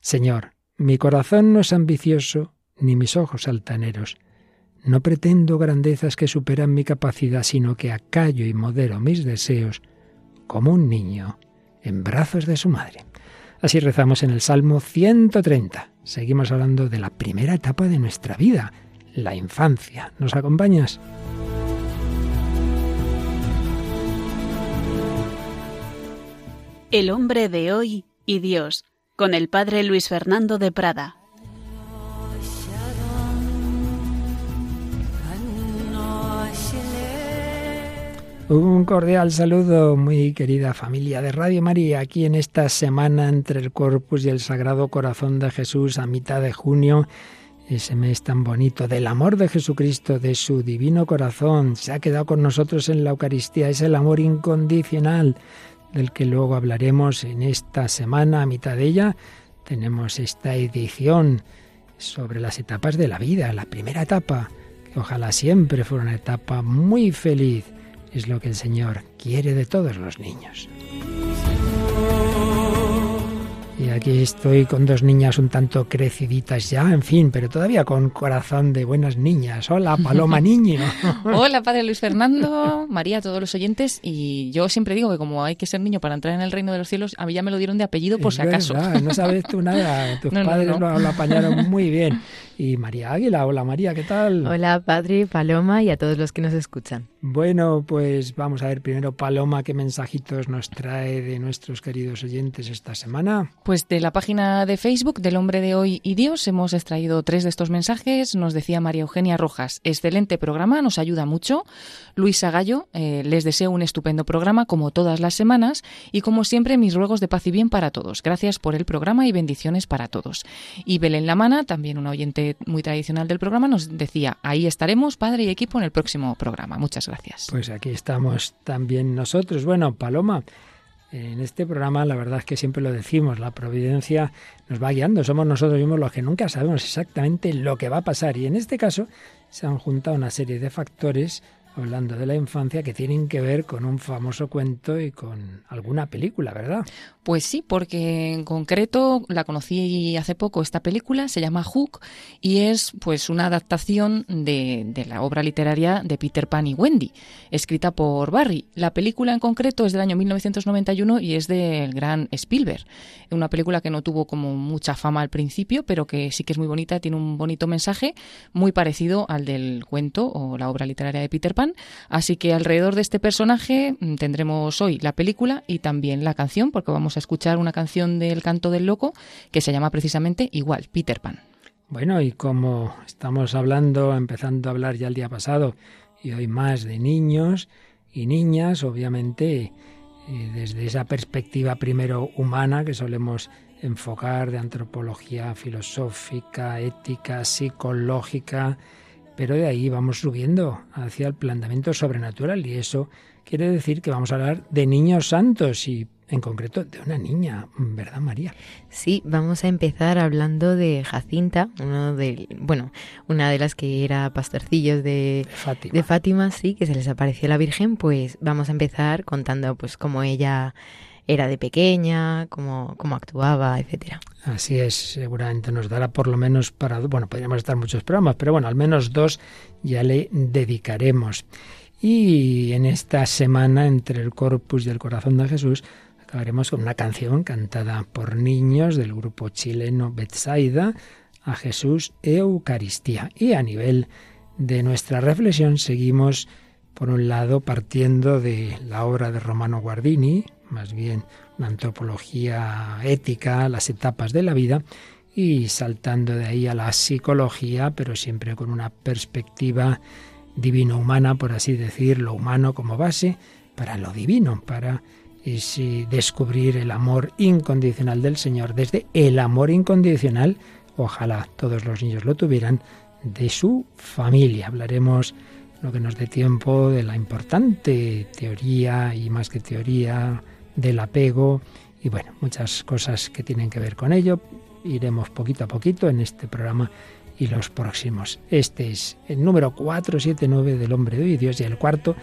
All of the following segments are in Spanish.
Señor, mi corazón no es ambicioso, ni mis ojos altaneros. No pretendo grandezas que superan mi capacidad, sino que acallo y modero mis deseos como un niño en brazos de su madre. Así rezamos en el Salmo 130. Seguimos hablando de la primera etapa de nuestra vida, la infancia. ¿Nos acompañas? El hombre de hoy y Dios con el padre Luis Fernando de Prada. Un cordial saludo, muy querida familia de Radio María, aquí en esta semana entre el Corpus y el Sagrado Corazón de Jesús a mitad de junio, ese mes tan bonito del amor de Jesucristo, de su divino corazón, se ha quedado con nosotros en la Eucaristía, es el amor incondicional del que luego hablaremos en esta semana, a mitad de ella, tenemos esta edición sobre las etapas de la vida, la primera etapa, que ojalá siempre fuera una etapa muy feliz, es lo que el Señor quiere de todos los niños. Y aquí estoy con dos niñas un tanto creciditas ya, en fin, pero todavía con corazón de buenas niñas. Hola, Paloma Niño. Hola, Padre Luis Fernando, María, todos los oyentes. Y yo siempre digo que como hay que ser niño para entrar en el reino de los cielos, a mí ya me lo dieron de apellido por si acaso. no sabes tú nada, tus padres Lo, lo apañaron muy bien. Y María Águila, hola María, ¿qué tal? Hola, Padre, Paloma y a todos los que nos escuchan. Bueno, pues vamos a ver primero, Paloma, qué mensajitos nos trae de nuestros queridos oyentes esta semana. Pues de la página de Facebook del Hombre de Hoy y Dios hemos extraído tres de estos mensajes. Nos decía María Eugenia Rojas, excelente programa, nos ayuda mucho. Luisa Gallo, eh, les deseo un estupendo programa como todas las semanas y como siempre mis ruegos de paz y bien para todos. Gracias por el programa y bendiciones para todos. Y Belén Lamana, también una oyente muy tradicional del programa, nos decía, ahí estaremos, padre y equipo, en el próximo programa. Muchas gracias. Pues aquí estamos también nosotros. Bueno, Paloma, en este programa la verdad es que siempre lo decimos, la providencia nos va guiando, somos nosotros mismos los que nunca sabemos exactamente lo que va a pasar y en este caso se han juntado una serie de factores hablando de la infancia que tienen que ver con un famoso cuento y con alguna película, ¿verdad? Pues sí, porque en concreto la conocí hace poco esta película, se llama Hook y es pues una adaptación de, de, la obra literaria de Peter Pan y Wendy, escrita por Barry. La película en concreto es del año 1991 y es del gran Spielberg. Una película que no tuvo como mucha fama al principio, pero que sí que es muy bonita, tiene un bonito mensaje muy parecido al del cuento o la obra literaria de Peter Pan. Así que alrededor de este personaje mm, tendremos hoy la película y también la canción, porque vamos a escuchar una canción del canto del loco que se llama precisamente igual, Peter Pan. Bueno, y como estamos hablando, empezando a hablar ya el día pasado, y hoy más de niños y niñas, obviamente eh, desde esa perspectiva primero humana que solemos enfocar de antropología filosófica, ética, psicológica, pero de ahí vamos subiendo hacia el planteamiento sobrenatural y eso quiere decir que vamos a hablar de niños santos y en concreto de una niña, ¿verdad María? Sí, vamos a empezar hablando de Jacinta, uno de, bueno, una de las que era pastorcillos de, Fátima. de Fátima, sí, que se les apareció la Virgen, pues vamos a empezar contando pues cómo ella era de pequeña, cómo, cómo actuaba, etcétera. Así es, seguramente nos dará por lo menos para, bueno, podríamos estar muchos programas, pero bueno, al menos dos ya le dedicaremos. Y en esta semana, entre el Corpus y el Corazón de Jesús, acabaremos con una canción cantada por niños del grupo chileno Betsaida a Jesús Eucaristía. Y a nivel de nuestra reflexión seguimos, por un lado, partiendo de la obra de Romano Guardini, más bien una antropología ética, las etapas de la vida, y saltando de ahí a la psicología, pero siempre con una perspectiva divino-humana, por así decir, lo humano como base para lo divino, para descubrir el amor incondicional del Señor, desde el amor incondicional, ojalá todos los niños lo tuvieran, de su familia. Hablaremos lo que nos dé tiempo de la importante teoría y más que teoría del apego y bueno, muchas cosas que tienen que ver con ello. Iremos poquito a poquito en este programa y los próximos. Este es el número 479 del hombre de Dios y el cuarto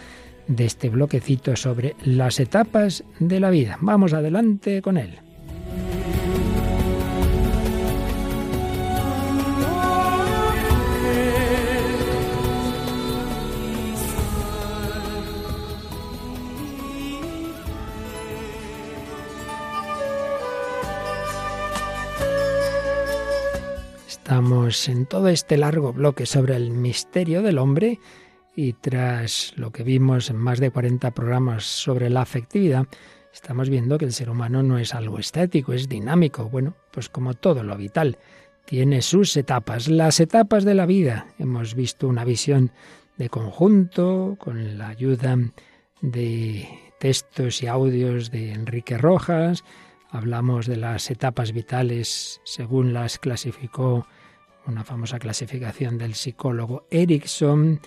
de este bloquecito sobre las etapas de la vida. Vamos adelante con él. Estamos en todo este largo bloque sobre el misterio del hombre y tras lo que vimos en más de 40 programas sobre la afectividad, estamos viendo que el ser humano no es algo estático, es dinámico. Bueno, pues como todo lo vital, tiene sus etapas, las etapas de la vida. Hemos visto una visión de conjunto con la ayuda de textos y audios de Enrique Rojas, hablamos de las etapas vitales según las clasificó una famosa clasificación del psicólogo Erickson,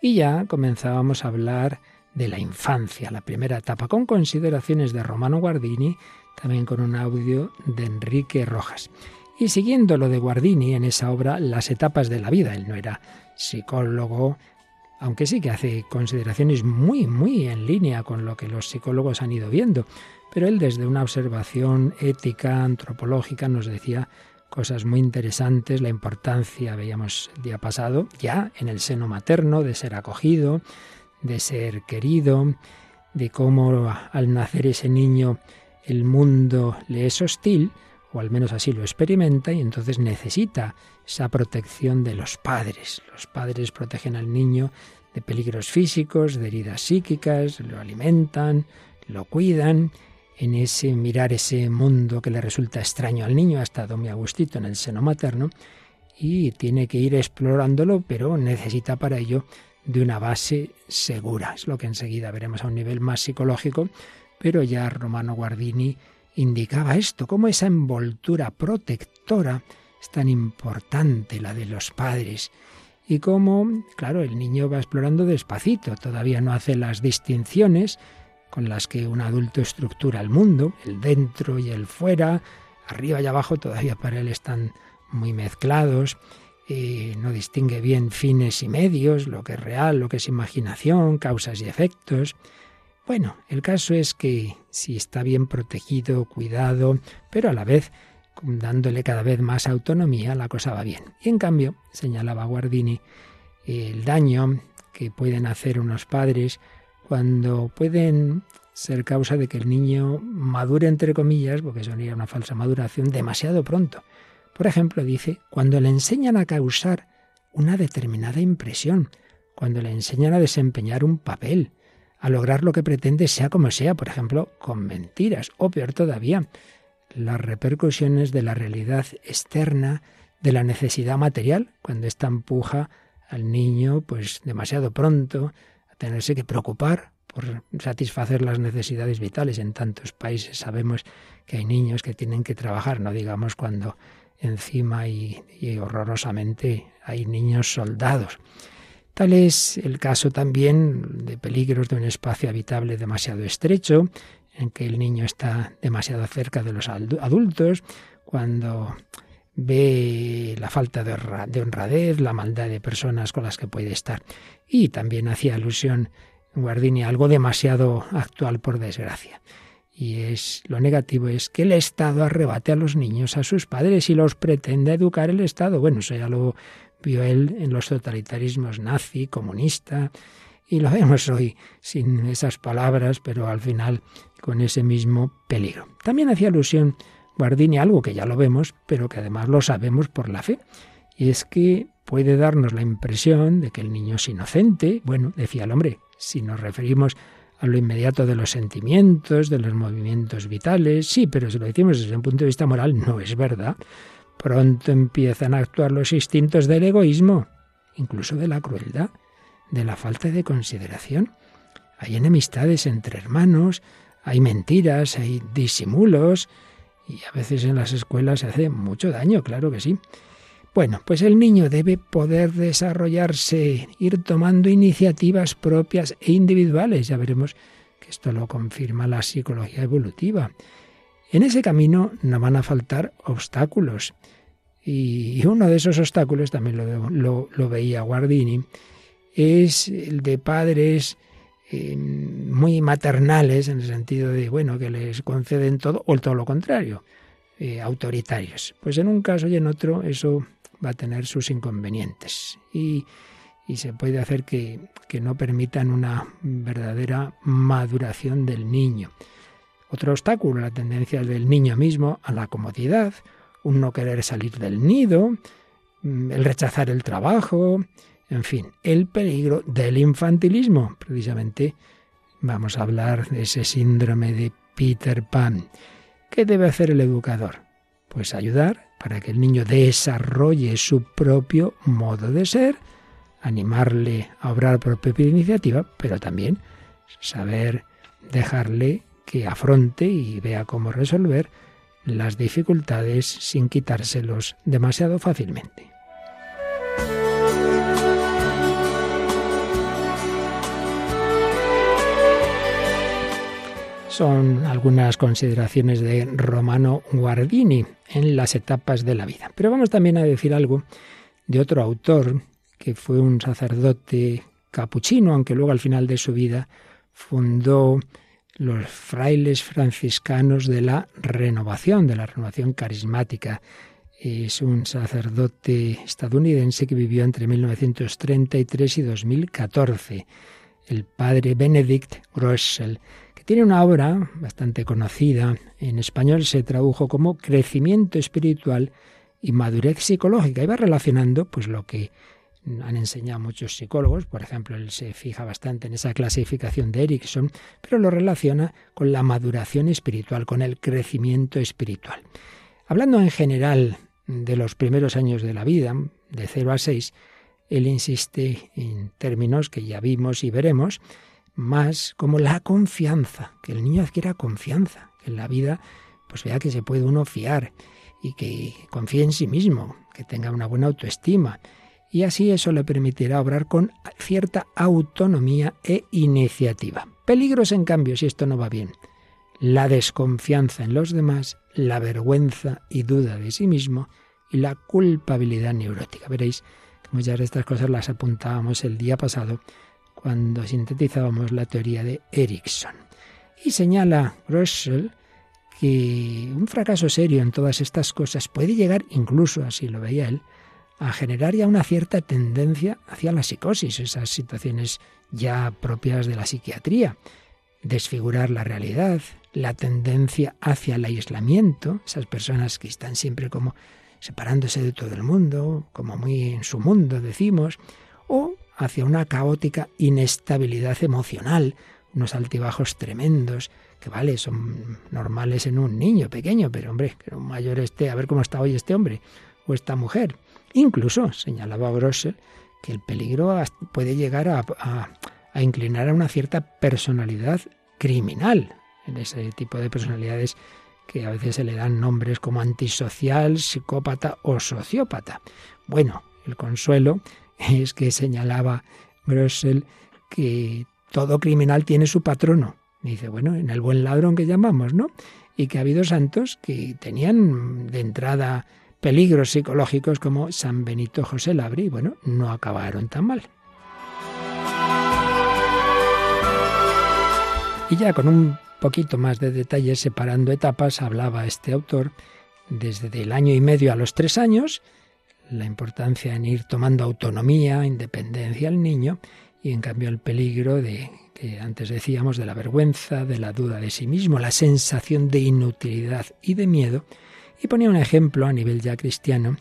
y ya comenzábamos a hablar de la infancia, la primera etapa, con consideraciones de Romano Guardini, también con un audio de Enrique Rojas. Y siguiendo lo de Guardini en esa obra, Las etapas de la vida, él no era psicólogo, aunque sí que hace consideraciones muy, muy en línea con lo que los psicólogos han ido viendo, pero él desde una observación ética, antropológica, nos decía cosas muy interesantes, la importancia, veíamos el día pasado, ya en el seno materno, de ser acogido, de ser querido, de cómo al nacer ese niño el mundo le es hostil, o al menos así lo experimenta, y entonces necesita esa protección de los padres. Los padres protegen al niño de peligros físicos, de heridas psíquicas, lo alimentan, lo cuidan, en ese mirar ese mundo que le resulta extraño al niño, ha estado muy agustito en el seno materno, y tiene que ir explorándolo, pero necesita para ello de una base segura. Es lo que enseguida veremos a un nivel más psicológico, pero ya Romano Guardini indicaba esto, cómo esa envoltura protectora es tan importante, la de los padres, y cómo, claro, el niño va explorando despacito, todavía no hace las distinciones con las que un adulto estructura el mundo, el dentro y el fuera, arriba y abajo todavía para él están muy mezclados, y no distingue bien fines y medios, lo que es real, lo que es imaginación, causas y efectos. Bueno, el caso es que si está bien protegido, cuidado, pero a la vez dándole cada vez más autonomía, la cosa va bien. Y en cambio, señalaba Guardini, el daño que pueden hacer unos padres cuando pueden ser causa de que el niño madure, entre comillas, porque sería una falsa maduración, demasiado pronto. Por ejemplo, dice, cuando le enseñan a causar una determinada impresión, cuando le enseñan a desempeñar un papel, a lograr lo que pretende sea como sea, por ejemplo, con mentiras, o peor todavía, las repercusiones de la realidad externa, de la necesidad material, cuando esta empuja al niño, pues demasiado pronto, tenerse que preocupar por satisfacer las necesidades vitales. En tantos países sabemos que hay niños que tienen que trabajar, no digamos cuando encima y, horrorosamente hay niños soldados. Tal es el caso también de peligros de un espacio habitable demasiado estrecho, en que el niño está demasiado cerca de los adultos, cuando ve la falta de honradez, la maldad de personas con las que puede estar. Y también hacía alusión Guardini algo demasiado actual por desgracia. Y es lo negativo es que el Estado arrebate a los niños a sus padres y los pretende educar el Estado. Bueno, eso ya lo vio él en los totalitarismos nazi, comunista, y lo vemos hoy sin esas palabras, pero al final con ese mismo peligro. También hacía alusión Guardini algo que ya lo vemos, pero que además lo sabemos por la fe, es que puede darnos la impresión de que el niño es inocente. Bueno, decía el hombre, si nos referimos a lo inmediato de los sentimientos, de los movimientos vitales, sí, pero si lo decimos desde un punto de vista moral, no es verdad. Pronto empiezan a actuar los instintos del egoísmo, incluso de la crueldad de la falta de consideración. Hay enemistades entre hermanos, hay mentiras, hay disimulos y a veces en las escuelas se hace mucho daño, claro que sí. Bueno, pues el niño debe poder desarrollarse, ir tomando iniciativas propias e individuales. Ya veremos que esto lo confirma la psicología evolutiva. En ese camino no van a faltar obstáculos. Y uno de esos obstáculos, también lo, veía Guardini, es el de padres eh, muy maternales en el sentido de, bueno, que les conceden todo, o todo lo contrario, eh, autoritarios. Pues en un caso y en otro eso va a tener sus inconvenientes y, se puede hacer que, que no permitan una verdadera maduración del niño. Otro obstáculo, la tendencia del niño mismo a la comodidad, un no querer salir del nido, mm, el rechazar el trabajo, en fin, el peligro del infantilismo. Precisamente vamos a hablar de ese síndrome de Peter Pan. ¿Qué debe hacer el educador? Pues ayudar para que el niño desarrolle su propio modo de ser, animarle a obrar por propia iniciativa, pero también saber dejarle que afronte y vea cómo resolver las dificultades sin quitárselos demasiado fácilmente. Son algunas consideraciones de Romano Guardini en las etapas de la vida. Pero vamos también a decir algo de otro autor que fue un sacerdote capuchino, aunque luego al final de su vida fundó los frailes franciscanos de la renovación, de la renovación carismática. Es un sacerdote estadounidense que vivió entre 1933 y 2014, el padre Benedict que tiene una obra bastante conocida, en español se tradujo como Crecimiento espiritual y madurez psicológica, va relacionando pues lo que han enseñado muchos psicólogos, por ejemplo, él se fija bastante en esa clasificación de Erickson, pero lo relaciona con la maduración espiritual, con el crecimiento espiritual. Hablando en general de los primeros años de la vida, de 0 a 6, él insiste en términos que ya vimos y veremos, más como la confianza, que el niño adquiera confianza, que en la vida pues vea que se puede uno fiar y que confíe en sí mismo, que tenga una buena autoestima, y así eso le permitirá obrar con cierta autonomía e iniciativa. Peligros, en cambio, si esto no va bien. La desconfianza en los demás, la vergüenza y duda de sí mismo y la culpabilidad neurótica. Veréis que muchas de estas cosas las apuntábamos el día pasado cuando sintetizábamos la teoría de Erickson. Y señala Russell que un fracaso serio en todas estas cosas puede llegar, incluso así lo veía él, a generar ya una cierta tendencia hacia la psicosis, esas situaciones ya propias de la psiquiatría, desfigurar la realidad, la tendencia hacia el aislamiento, esas personas que están siempre como separándose de todo el mundo, como muy en su mundo, decimos, o hacia una caótica inestabilidad emocional, unos altibajos tremendos, que vale, son normales en un niño pequeño, pero hombre, que un mayor esté, a ver cómo está hoy este hombre o esta mujer. Incluso, señalaba Grossel, que el peligro puede llegar a, inclinar a una cierta personalidad criminal, en ese tipo de personalidades que a veces se le dan nombres como antisocial, psicópata o sociópata. Bueno, el consuelo es que señalaba Grossel que todo criminal tiene su patrono. dice, bueno, en el buen ladrón que llamamos, ¿no? Y que ha habido santos que tenían de entrada peligros psicológicos como San Benito José Labri, bueno, no acabaron tan mal. Y ya con un poquito más de detalles separando etapas, hablaba este autor desde el año y medio a los tres años, la importancia en ir tomando autonomía, independencia al niño, y en cambio el peligro de que antes decíamos de la vergüenza, de la duda de sí mismo, la sensación de inutilidad y de miedo, y ponía un ejemplo a nivel ya cristiano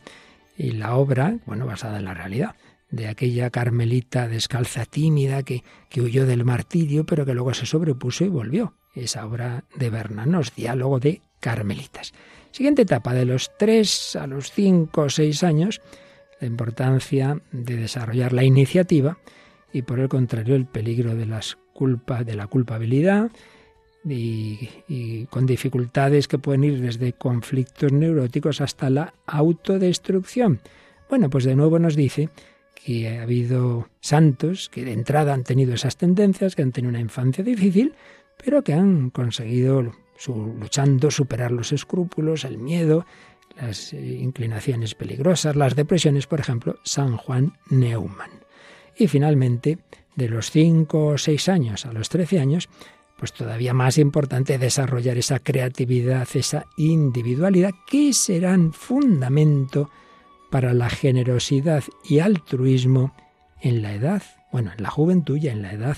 y la obra, bueno, basada en la realidad, de aquella carmelita descalza tímida que, que huyó del martirio, pero que luego se sobrepuso y volvió. Esa obra de Bernanos, diálogo de carmelitas. Siguiente etapa, de los tres a los cinco o seis años, la importancia de desarrollar la iniciativa y por el contrario el peligro de las culpas, de la culpabilidad, y, con dificultades que pueden ir desde conflictos neuróticos hasta la autodestrucción. Bueno, pues de nuevo nos dice que ha habido santos que de entrada han tenido esas tendencias, que han tenido una infancia difícil, pero que han conseguido, luchando, superar los escrúpulos, el miedo, las eh, inclinaciones peligrosas, las depresiones, por ejemplo, San Juan Neumann. Y finalmente, de los 5 o 6 años a los 13 años, pues todavía más importante desarrollar esa creatividad, esa individualidad que serán fundamento para la generosidad y altruismo en la edad, bueno, en la juventud y en la edad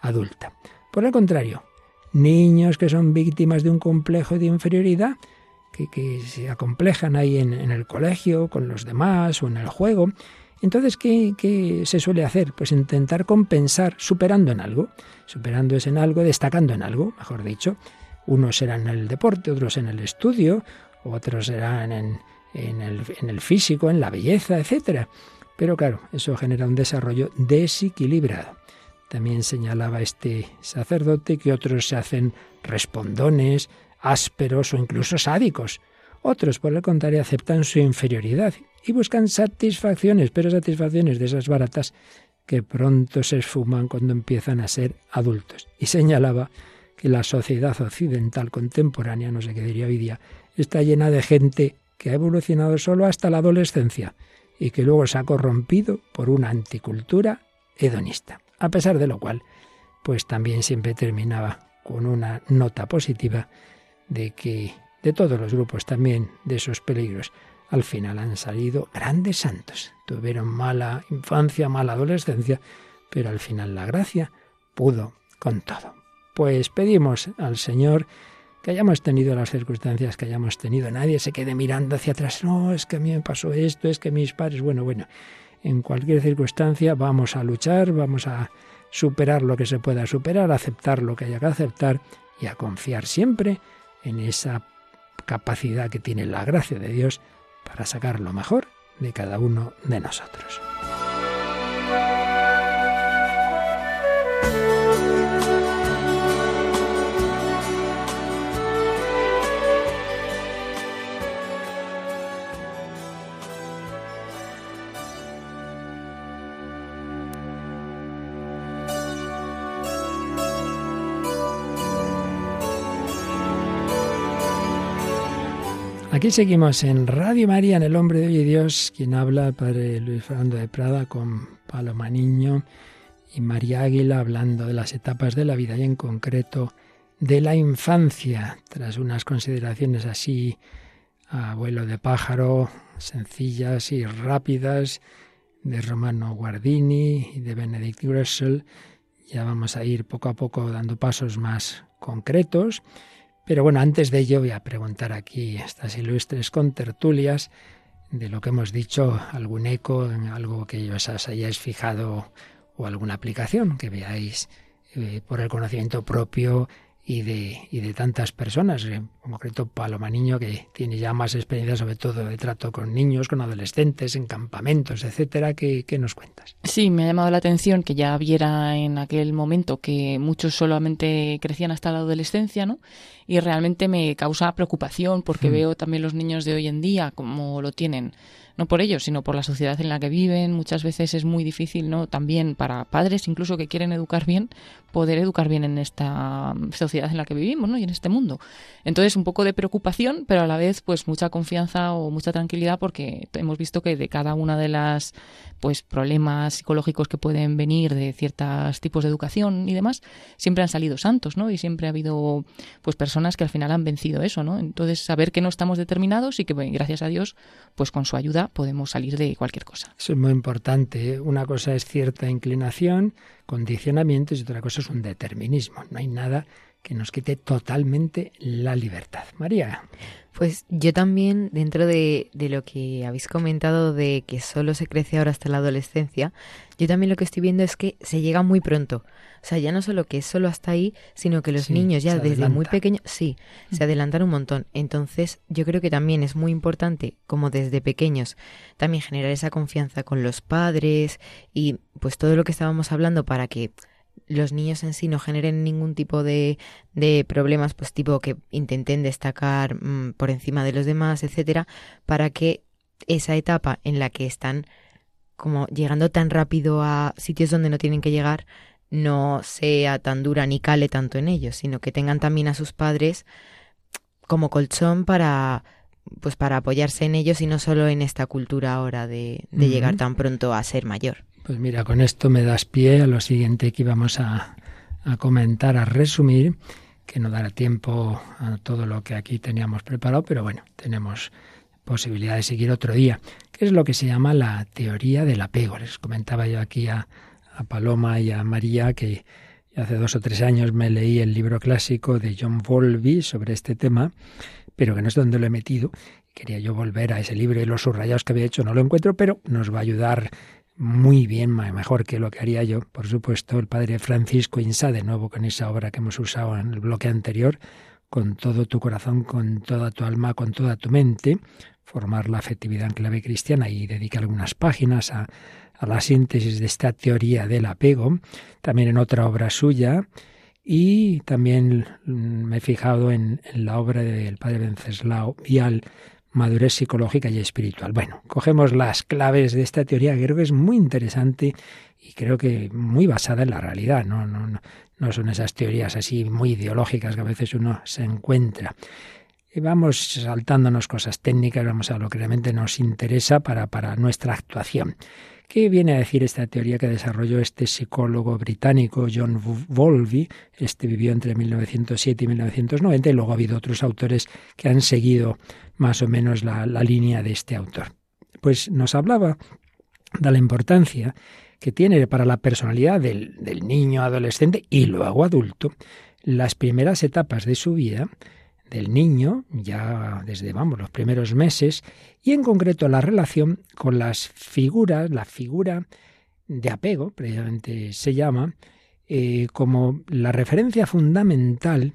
adulta. Por el contrario, niños que son víctimas de un complejo de inferioridad, que, se acomplejan ahí en, el colegio, con los demás o en el juego. Entonces, ¿qué, ¿qué, se suele hacer? Pues intentar compensar superando en algo, superándose en algo, destacando en algo, mejor dicho. Unos serán en el deporte, otros en el estudio, otros serán en, en, el, físico, en la belleza, etc. Pero claro, eso genera un desarrollo desequilibrado. También señalaba este sacerdote que otros se hacen respondones, ásperos o incluso sádicos. Otros, por el contrario, aceptan su inferioridad y buscan satisfacciones, pero satisfacciones de esas baratas que pronto se esfuman cuando empiezan a ser adultos. Y señalaba que la sociedad occidental contemporánea, no sé qué diría hoy día, está llena de gente que ha evolucionado solo hasta la adolescencia y que luego se ha corrompido por una anticultura hedonista. A pesar de lo cual, pues también siempre terminaba con una nota positiva de que de todos los grupos también de esos peligros al final han salido grandes santos. Tuvieron mala infancia, mala adolescencia, pero al final la gracia pudo con todo. Pues pedimos al Señor que hayamos tenido las circunstancias que hayamos tenido. Nadie se quede mirando hacia atrás. No, es que a mí me pasó esto, es que mis padres. Bueno, bueno, en cualquier circunstancia vamos a luchar, vamos a superar lo que se pueda superar, aceptar lo que haya que aceptar y a confiar siempre en esa capacidad que tiene la gracia de Dios para sacar lo mejor de cada uno de nosotros. Aquí seguimos en Radio María, en El Hombre de Hoy Dios, quien habla, Padre Luis Fernando de Prada, con Paloma Niño y María Águila, hablando de las etapas de la vida y en concreto de la infancia, tras unas consideraciones así, abuelo de pájaro, sencillas y rápidas, de Romano Guardini y de Benedict Gressel. Ya vamos a ir poco a poco dando pasos más concretos. Pero bueno, antes de ello voy a preguntar aquí a estas ilustres contertulias de lo que hemos dicho, algún eco en algo que os hayáis fijado o alguna aplicación que veáis eh, por el conocimiento propio y de, y de tantas personas, en concreto Paloma Niño, que tiene ya más experiencia sobre todo de trato con niños, con adolescentes, en campamentos, etcétera. ¿Qué, ¿Qué, nos cuentas? Sí, me ha llamado la atención que ya viera en aquel momento que muchos solamente crecían hasta la adolescencia, ¿no? Y realmente me causa preocupación porque hmm. veo también los niños de hoy en día como lo tienen no por ellos, sino por la sociedad en la que viven. Muchas veces es muy difícil, ¿no? También para padres, incluso que quieren educar bien, poder educar bien en esta sociedad en la que vivimos, ¿no? Y en este mundo. Entonces, un poco de preocupación, pero a la vez, pues mucha confianza o mucha tranquilidad, porque hemos visto que de cada una de las, pues, problemas psicológicos que pueden venir de ciertos tipos de educación y demás, siempre han salido santos, ¿no? Y siempre ha habido, pues, personas que al final han vencido eso, ¿no? Entonces, saber que no estamos determinados y que, gracias a Dios, pues, con su ayuda podemos salir de cualquier cosa. Eso es muy importante. ¿eh? Una cosa es cierta inclinación, condicionamientos y otra cosa es un determinismo. No hay nada que nos quite totalmente la libertad. María. Pues yo también, dentro de, de, lo que habéis comentado de que solo se crece ahora hasta la adolescencia, yo también lo que estoy viendo es que se llega muy pronto. O sea, ya no solo que es solo hasta ahí, sino que los niños ya desde muy pequeños, sí, se adelantan un montón. Entonces, yo creo que también es muy importante, como desde pequeños, también generar esa confianza con los padres y pues todo lo que estábamos hablando para que los niños en sí no generen ningún tipo de, de problemas, pues tipo que intenten destacar mm, por encima de los demás, etcétera, para que esa etapa en la que están como llegando tan rápido a sitios donde no tienen que llegar, no sea tan dura ni cale tanto en ellos, sino que tengan también a sus padres como colchón para pues para apoyarse en ellos y no solo en esta cultura ahora de, de llegar tan pronto a ser mayor. Pues mira, con esto me das pie a lo siguiente que íbamos a, a comentar, a resumir, que no dará tiempo a todo lo que aquí teníamos preparado, pero bueno, tenemos posibilidad de seguir otro día, que es lo que se llama la teoría del apego. Les comentaba yo aquí a, a Paloma y a María que hace dos o tres años me leí el libro clásico de John Volby sobre este tema, pero que no es donde lo he metido. Quería yo volver a ese libro y los subrayados que había hecho no lo encuentro, pero nos va a ayudar muy bien, mejor que lo que haría yo, por supuesto, el padre Francisco Insa, de nuevo con esa obra que hemos usado en el bloque anterior, con todo tu corazón, con toda tu alma, con toda tu mente, formar la afectividad en clave cristiana y dedica algunas páginas a, a la síntesis de esta teoría del apego, también en otra obra suya, y también me he fijado en, la obra del padre Venceslao Vial, Madurez psicológica y espiritual. Bueno, cogemos las claves de esta teoría que creo que es muy interesante y creo que muy basada en la realidad, no, no, no, no son esas teorías así muy ideológicas que a veces uno se encuentra. Vamos saltándonos cosas técnicas, vamos a lo que realmente nos interesa para, para nuestra actuación. ¿Qué viene a decir esta teoría que desarrolló este psicólogo británico John Bowlby? Este vivió entre 1907 y 1990 y luego ha habido otros autores que han seguido más o menos la, línea de este autor. Pues nos hablaba de la importancia que tiene para la personalidad del niño, adolescente y luego adulto las primeras etapas de su vida del niño, ya desde, vamos, los primeros meses, y en concreto la relación con las figuras, la figura de apego, precisamente se llama, eh, como la referencia fundamental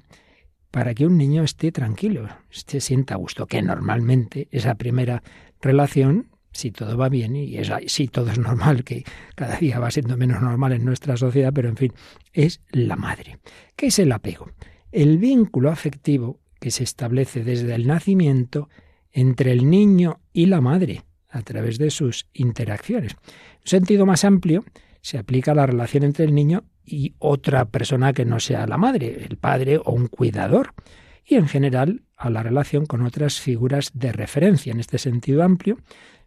para que un niño esté tranquilo, se sienta a gusto, que normalmente esa primera relación, si todo va bien, y si todo es normal, que cada día va siendo menos normal en nuestra sociedad, pero en fin, es la madre. ¿Qué es el apego? El vínculo afectivo que se establece desde el nacimiento entre el niño y la madre a través de sus interacciones. Un sentido más amplio, se aplica a la relación entre el niño y otra persona que no sea la madre, el padre o un cuidador, y en general a la relación con otras figuras de referencia. En este sentido amplio,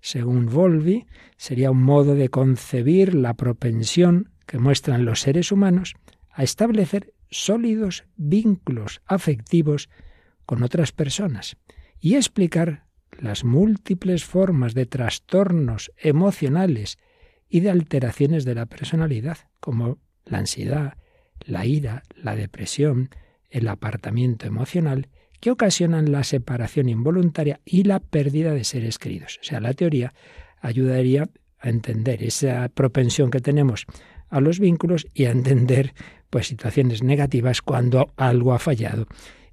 según Volvi, sería un modo de concebir la propensión que muestran los seres humanos a establecer sólidos vínculos afectivos con otras personas y explicar las múltiples formas de trastornos emocionales y de alteraciones de la personalidad, como la ansiedad, la ira, la depresión, el apartamiento emocional, que ocasionan la separación involuntaria y la pérdida de seres queridos. O sea, la teoría ayudaría a entender esa propensión que tenemos a los vínculos y a entender pues situaciones negativas cuando algo ha fallado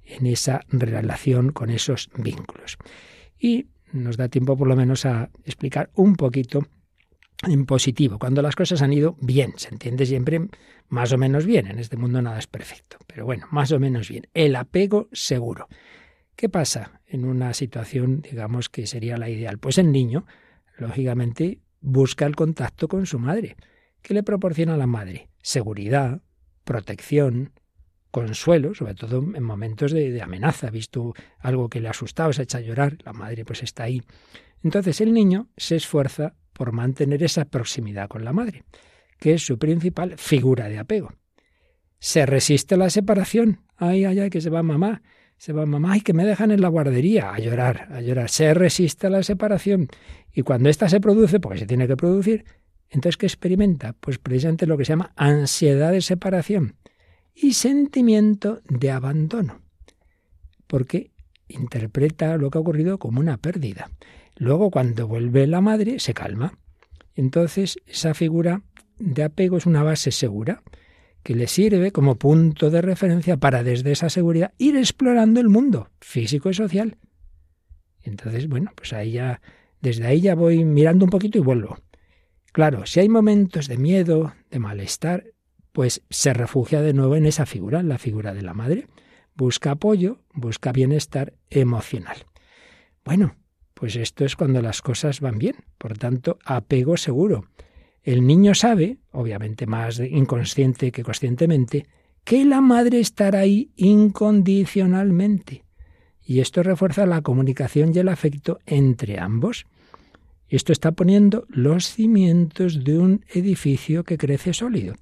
en esa relación con esos vínculos. Y nos da tiempo por lo menos a explicar un poquito en positivo, cuando las cosas han ido bien, se entiende siempre más o menos bien, en este mundo nada es perfecto, pero bueno, más o menos bien, el apego seguro. ¿Qué pasa en una situación, digamos, que sería la ideal? Pues el niño, lógicamente, busca el contacto con su madre. ¿Qué le proporciona la madre? Seguridad, protección, consuelo, sobre todo en momentos de, amenaza, visto algo que le ha asustado, se echa a llorar, la madre pues está ahí. Entonces el niño se esfuerza por mantener esa proximidad con la madre, que es su principal figura de apego. Se resiste a la separación. Ay, ay, ay, que se va mamá. Se va mamá, ay, que me dejan en la guardería, a llorar, a llorar. Se resiste a la separación. Y cuando ésta se produce, porque se tiene que producir, entonces, ¿qué experimenta? Pues precisamente lo que se llama ansiedad de separación y sentimiento de abandono, porque interpreta lo que ha ocurrido como una pérdida. Luego, cuando vuelve la madre, se calma. Entonces, esa figura de apego es una base segura que le sirve como punto de referencia para desde esa seguridad ir explorando el mundo físico y social. Entonces, bueno, pues ahí ya, desde ahí ya voy mirando un poquito y vuelvo. Claro, si hay momentos de miedo, de malestar, pues se refugia de nuevo en esa figura, en la figura de la madre. Busca apoyo, busca bienestar emocional. Bueno, pues esto es cuando las cosas van bien. Por tanto, apego seguro. El niño sabe, obviamente más inconsciente que conscientemente, que la madre estará ahí incondicionalmente. Y esto refuerza la comunicación y el afecto entre ambos. Esto está poniendo los cimientos de un edificio que crece sólido.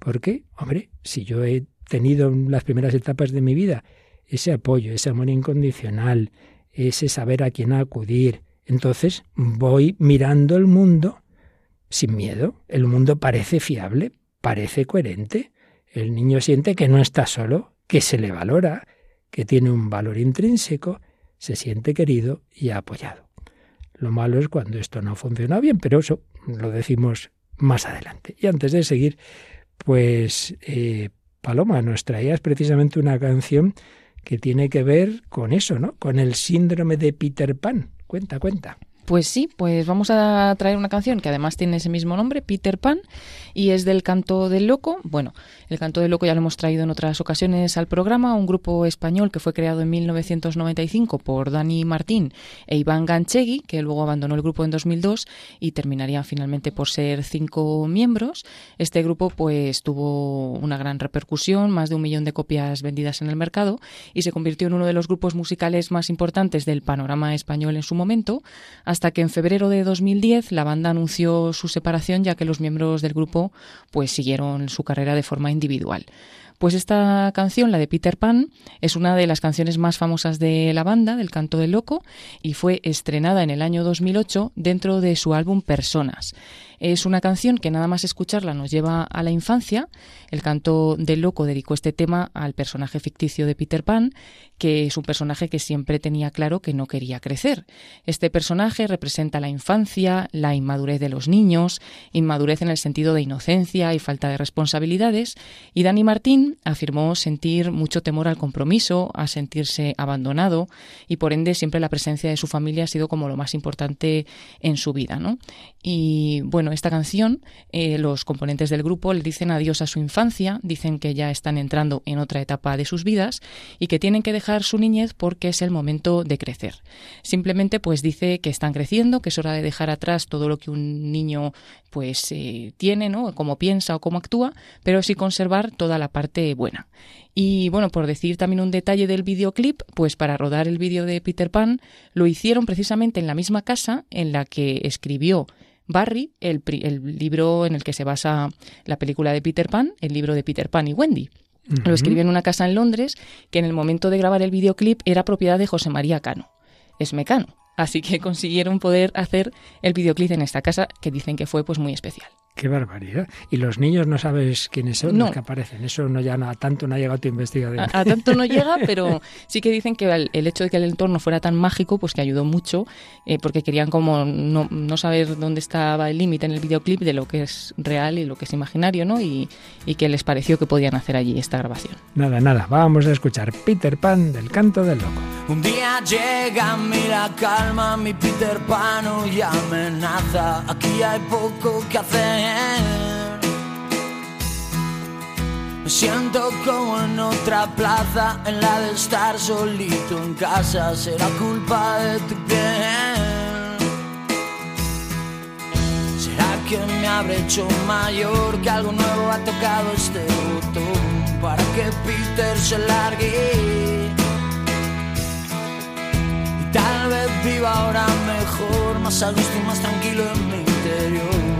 Porque, hombre, si yo he tenido en las primeras etapas de mi vida ese apoyo, ese amor incondicional, ese saber a quién acudir, entonces voy mirando el mundo sin miedo. El mundo parece fiable, parece coherente. el niño siente que no está solo, que se le valora, que tiene un valor intrínseco, se siente querido y apoyado. Lo malo es cuando esto no funciona bien, pero eso lo decimos más adelante. Y antes de seguir, pues eh, Paloma, nos traías precisamente una canción que tiene que ver con eso, ¿no? Con el síndrome de Peter Pan. Cuenta, cuenta. Pues sí, pues vamos a traer una canción que además tiene ese mismo nombre, Peter Pan, y es del Canto del Loco. Bueno, el Canto del Loco ya lo hemos traído en otras ocasiones al programa, un grupo español que fue creado en 1995 por Dani Martín e Iván Ganchegui, que luego abandonó el grupo en 2002 y terminarían finalmente por ser cinco miembros. Este grupo pues tuvo una gran repercusión, más de un millón de copias vendidas en el mercado y se convirtió en uno de los grupos musicales más importantes del panorama español en su momento hasta que en febrero de 2010 la banda anunció su separación ya que los miembros del grupo pues siguieron su carrera de forma individual. Pues esta canción, la de Peter Pan, es una de las canciones más famosas de la banda, del Canto del Loco, y fue estrenada en el año 2008 dentro de su álbum Personas. Es una canción que nada más escucharla nos lleva a la infancia. El canto del loco dedicó este tema al personaje ficticio de Peter Pan, que es un personaje que siempre tenía claro que no quería crecer. Este personaje representa la infancia, la inmadurez de los niños, inmadurez en el sentido de inocencia y falta de responsabilidades, y Dani Martín afirmó sentir mucho temor al compromiso, a sentirse abandonado, y por ende siempre la presencia de su familia ha sido como lo más importante en su vida, ¿no? Y bueno, esta canción, eh, los componentes del grupo le dicen adiós a su infancia, dicen que ya están entrando en otra etapa de sus vidas y que tienen que dejar su niñez porque es el momento de crecer. Simplemente pues dice que están creciendo, que es hora de dejar atrás todo lo que un niño pues eh, tiene, ¿no? Cómo piensa o cómo actúa, pero sí conservar toda la parte buena. Y bueno, por decir también un detalle del videoclip, pues para rodar el vídeo de Peter Pan lo hicieron precisamente en la misma casa en la que escribió Barry, el, libro en el que se basa la película de Peter Pan, el libro de Peter Pan y Wendy. Lo escribió en una casa en Londres que en el momento de grabar el videoclip era propiedad de José María Cano. Es mecano. Así que consiguieron poder hacer el videoclip en esta casa que dicen que fue pues muy especial. Qué barbaridad. Y los niños no sabes quiénes son los que aparecen. Eso no ya a tanto no ha llegado tu investigación. A, tanto no llega, pero sí que dicen que el, hecho de que el entorno fuera tan mágico, pues que ayudó mucho, eh, porque querían como no, no saber dónde estaba el límite en el videoclip de lo que es real y lo que es imaginario, ¿no? Y, y que les pareció que podían hacer allí esta grabación. Nada, nada. Vamos a escuchar Peter Pan del canto del loco. Un día llega mira calma, mi Peter Pan y amenaza. Aquí hay poco que hacer. Me siento como en otra plaza, en la de estar solito en casa. Será culpa de tu piel. ¿Será que me habré hecho mayor? Que algo nuevo ha tocado este botón para que Peter se largue. Y tal vez viva ahora mejor, más a gusto y más tranquilo en mi interior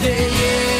day, yeah.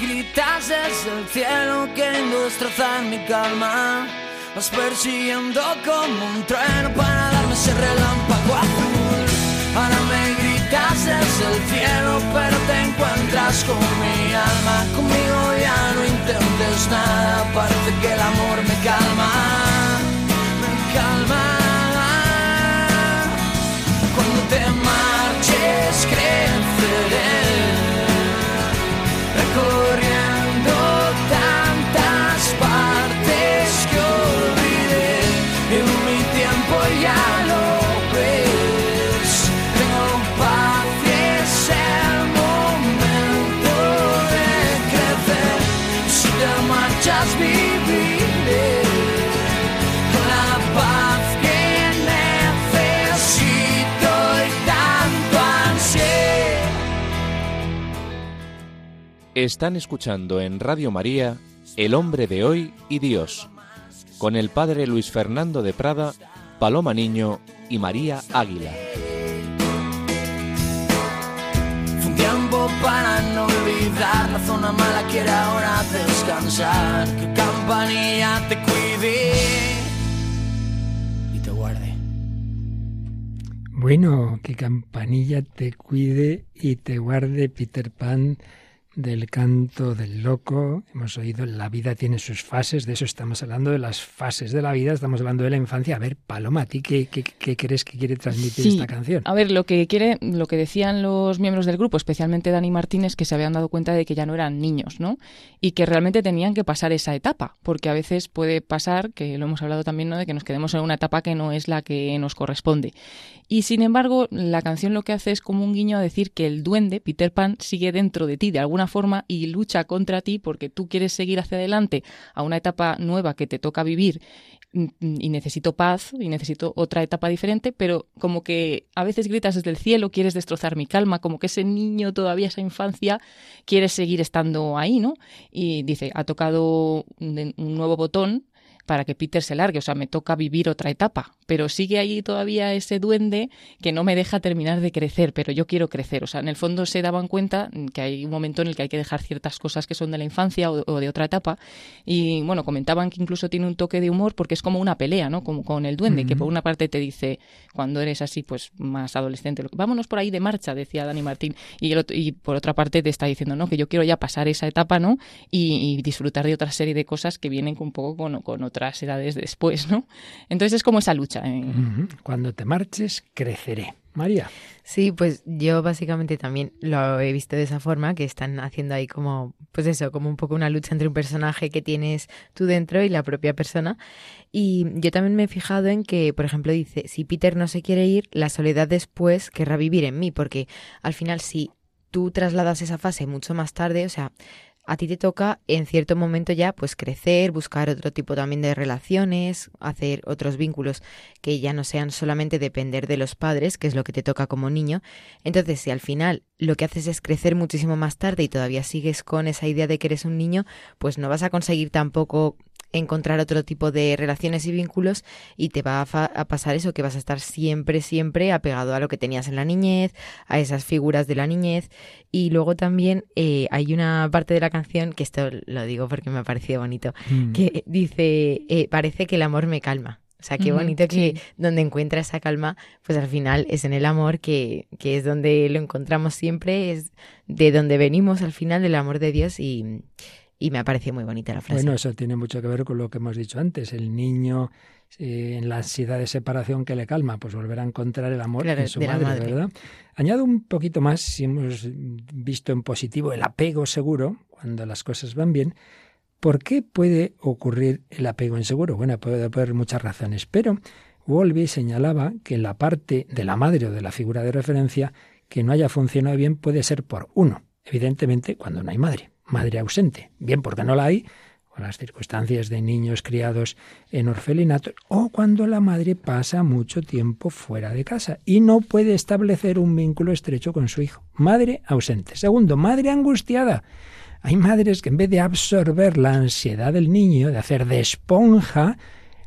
Gritas desde el cielo queriendo destrozar mi calma. Vas persiguiendo como un trueno para darme ese relámpago azul. Ahora me gritas desde el cielo, pero te encuentras con mi alma. Conmigo ya no intentes nada, parece que el amor me calma. Me calma. Cuando te marches, creceré Están escuchando en Radio María El hombre de hoy y Dios, con el padre Luis Fernando de Prada, Paloma Niño y María Águila. Fue un tiempo para no olvidar, la zona mala quiere ahora descansar. Que campanilla te cuide y te guarde. Bueno, que campanilla te cuide y te guarde Peter Pan del canto del loco. Hemos oído la vida tiene sus fases, de eso estamos hablando, de las fases de la vida, estamos hablando de la infancia. A ver, Paloma, ¿a ti qué, qué, qué crees que quiere transmitir Sí. esta canción? A ver, lo que quiere, lo que decían los miembros del grupo, especialmente Dani Martínez, que se habían dado cuenta de que ya no eran niños, ¿no? Y que realmente tenían que pasar esa etapa, porque a veces puede pasar, que lo hemos hablado también, ¿no? De que nos quedemos en una etapa que no es la que nos corresponde. Y sin embargo, la canción lo que hace es como un guiño a decir que el duende, Peter Pan, sigue dentro de ti de alguna forma y lucha contra ti porque tú quieres seguir hacia adelante a una etapa nueva que te toca vivir mm, y necesito paz y necesito otra etapa diferente, pero como que a veces gritas desde el cielo, quieres destrozar mi calma, como que ese niño todavía, esa infancia, quiere seguir estando ahí, ¿no? Y dice, ha tocado un nuevo botón para que Peter se largue, o sea, me toca vivir otra etapa, pero sigue ahí todavía ese duende que no me deja terminar de crecer, pero yo quiero crecer, o sea, en el fondo se daban cuenta que hay un momento en el que hay que dejar ciertas cosas que son de la infancia o, o de otra etapa, y bueno, comentaban que incluso tiene un toque de humor porque es como una pelea, ¿no? Como con el duende, que por una parte te dice, cuando eres así, pues más adolescente, vámonos por ahí de marcha, decía Dani Martín, y, el otro- y por otra parte te está diciendo, no, que yo quiero ya pasar esa etapa, ¿no? Y, y disfrutar de otra serie de cosas que vienen un poco con, con otras edades después, ¿no? Entonces es como esa lucha. Cuando te marches, creceré. María. Sí, pues yo básicamente también lo he visto de esa forma, que están haciendo ahí como, pues eso, como un poco una lucha entre un personaje que tienes tú dentro y la propia persona. Y yo también me he fijado en que, por ejemplo, dice, si Peter no se quiere ir, la soledad después querrá vivir en mí, porque al final si tú trasladas esa fase mucho más tarde, o sea, a ti te toca en cierto momento ya pues crecer, buscar otro tipo también de relaciones, hacer otros vínculos que ya no sean solamente depender de los padres, que es lo que te toca como niño. Entonces, si al final lo que haces es crecer muchísimo más tarde y todavía sigues con esa idea de que eres un niño, pues no vas a conseguir tampoco encontrar otro tipo de relaciones y vínculos y te va a, pasar eso, que vas a estar siempre, siempre apegado a lo que tenías en la niñez, a esas figuras de la niñez. Y luego también eh, hay una parte de la canción, que esto lo digo porque me ha parecido bonito, Mm. que dice, eh, parece que el amor me calma. O sea, qué bonito que sí. donde encuentra esa calma, pues al final es en el amor, que, que es donde lo encontramos siempre, es de donde venimos al final, del amor de Dios y, y me ha parecido muy bonita la frase. Bueno, eso tiene mucho que ver con lo que hemos dicho antes. El niño eh, en la ansiedad de separación que le calma, pues volver a encontrar el amor Claro, en su de madre, madre. ¿verdad? Añado un poquito más, si hemos visto en positivo el apego seguro, cuando las cosas van bien, ¿por qué puede ocurrir el apego inseguro? Bueno, puede haber muchas razones, pero Wolby señalaba que la parte de la madre o de la figura de referencia que no haya funcionado bien puede ser por uno, evidentemente cuando no hay madre, madre ausente, bien porque no la hay o las circunstancias de niños criados en orfelinatos, o cuando la madre pasa mucho tiempo fuera de casa y no puede establecer un vínculo estrecho con su hijo. Madre ausente. Segundo, madre angustiada. Hay madres que en vez de absorber la ansiedad del niño, de hacer de esponja,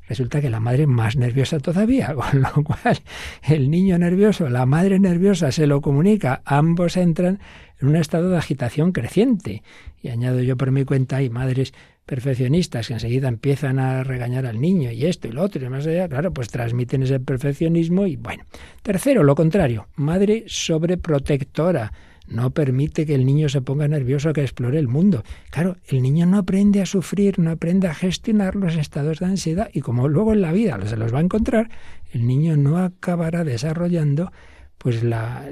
resulta que la madre más nerviosa todavía, con lo cual el niño nervioso, la madre nerviosa se lo comunica, ambos entran en un estado de agitación creciente. Y añado yo por mi cuenta, hay madres perfeccionistas que enseguida empiezan a regañar al niño y esto y lo otro y más allá, claro, pues transmiten ese perfeccionismo y bueno. Tercero, lo contrario, madre sobreprotectora. No permite que el niño se ponga nervioso, que explore el mundo. Claro, el niño no aprende a sufrir, no aprende a gestionar los estados de ansiedad y como luego en la vida se los va a encontrar, el niño no acabará desarrollando pues la,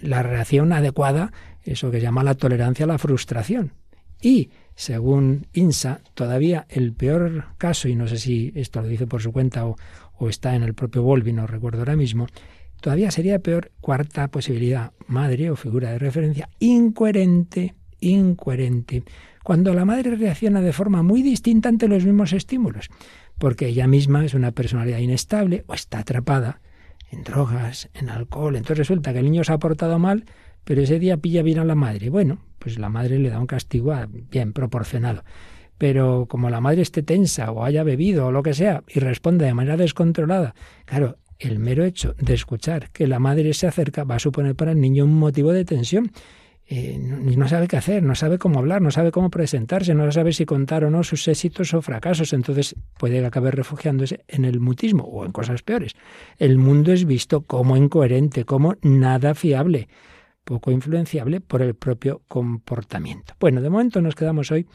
la reacción adecuada, eso que se llama la tolerancia a la frustración. Y según INSA, todavía el peor caso, y no sé si esto lo dice por su cuenta o, está en el propio Volvi, no recuerdo ahora mismo, todavía sería peor cuarta posibilidad, madre o figura de referencia, incoherente, incoherente, cuando la madre reacciona de forma muy distinta ante los mismos estímulos, porque ella misma es una personalidad inestable o está atrapada en drogas, en alcohol, entonces resulta que el niño se ha portado mal, pero ese día pilla bien a la madre. Bueno, pues la madre le da un castigo bien proporcionado. Pero como la madre esté tensa o haya bebido o lo que sea y responde de manera descontrolada, claro, el mero hecho de escuchar que la madre se acerca va a suponer para el niño un motivo de tensión. Eh, no, sabe qué hacer, no sabe cómo hablar, no sabe cómo presentarse, no sabe si contar o no sus éxitos o fracasos. Entonces puede acabar refugiándose en el mutismo o en cosas peores. El mundo es visto como incoherente, como nada fiable poco influenciable por el propio comportamiento. Bueno, de momento nos quedamos hoy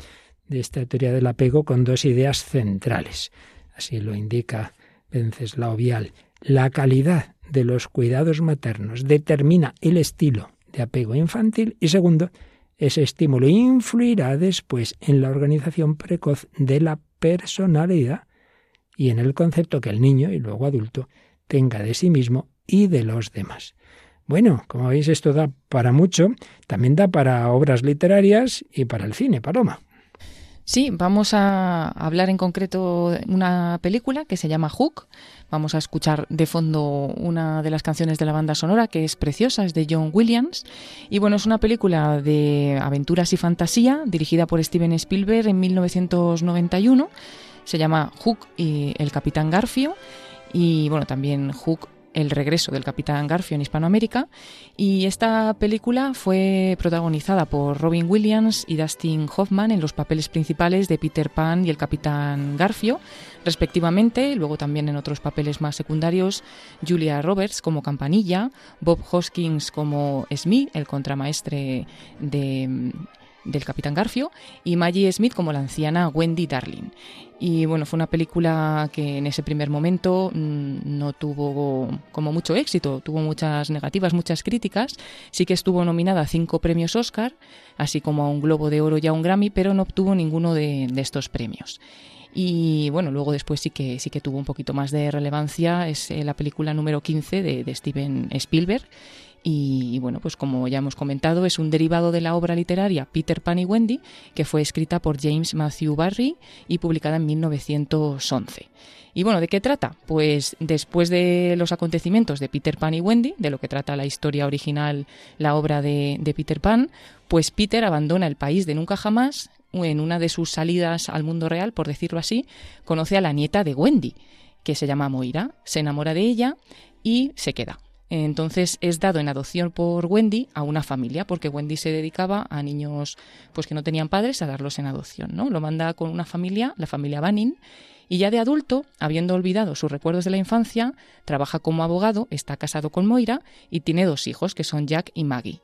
de esta teoría del apego con dos ideas centrales. Así lo indica Venceslao Vial. La calidad de los cuidados maternos determina el estilo de apego infantil y segundo, ese estímulo influirá después en la organización precoz de la personalidad y en el concepto que el niño y luego adulto tenga de sí mismo y de los demás. Bueno, como veis, esto da para mucho, también da para obras literarias y para el cine, Paloma. Sí, vamos a hablar en concreto de una película que se llama Hook. Vamos a escuchar de fondo una de las canciones de la banda sonora que es preciosa, es de John Williams. Y bueno, es una película de aventuras y fantasía dirigida por Steven Spielberg en 1991. Se llama Hook y el Capitán Garfio. Y bueno, también Hook el regreso del Capitán Garfio en Hispanoamérica y esta película fue protagonizada por Robin Williams y Dustin Hoffman en los papeles principales de Peter Pan y el Capitán Garfio, respectivamente, luego también en otros papeles más secundarios Julia Roberts como Campanilla, Bob Hoskins como Smith, el contramaestre de del Capitán Garfio y Maggie Smith como la anciana Wendy Darling. Y bueno, fue una película que en ese primer momento mm, no tuvo como mucho éxito, tuvo muchas negativas, muchas críticas. Sí que estuvo nominada a cinco premios Oscar, así como a un Globo de Oro y a un Grammy, pero no obtuvo ninguno de, estos premios. Y bueno, luego después sí que sí que tuvo un poquito más de relevancia. Es eh, la película número 15 de, de Steven Spielberg y bueno, pues como ya hemos comentado, es un derivado de la obra literaria Peter Pan y Wendy, que fue escrita por James Matthew Barry y publicada en 1911. Y bueno, ¿de qué trata? Pues después de los acontecimientos de Peter Pan y Wendy, de lo que trata la historia original, la obra de, de Peter Pan, pues Peter abandona el país de nunca jamás. En una de sus salidas al mundo real, por decirlo así, conoce a la nieta de Wendy, que se llama Moira, se enamora de ella y se queda. Entonces es dado en adopción por Wendy a una familia, porque Wendy se dedicaba a niños pues que no tenían padres a darlos en adopción, ¿no? Lo manda con una familia, la familia Banning, y ya de adulto, habiendo olvidado sus recuerdos de la infancia, trabaja como abogado, está casado con Moira y tiene dos hijos, que son Jack y Maggie.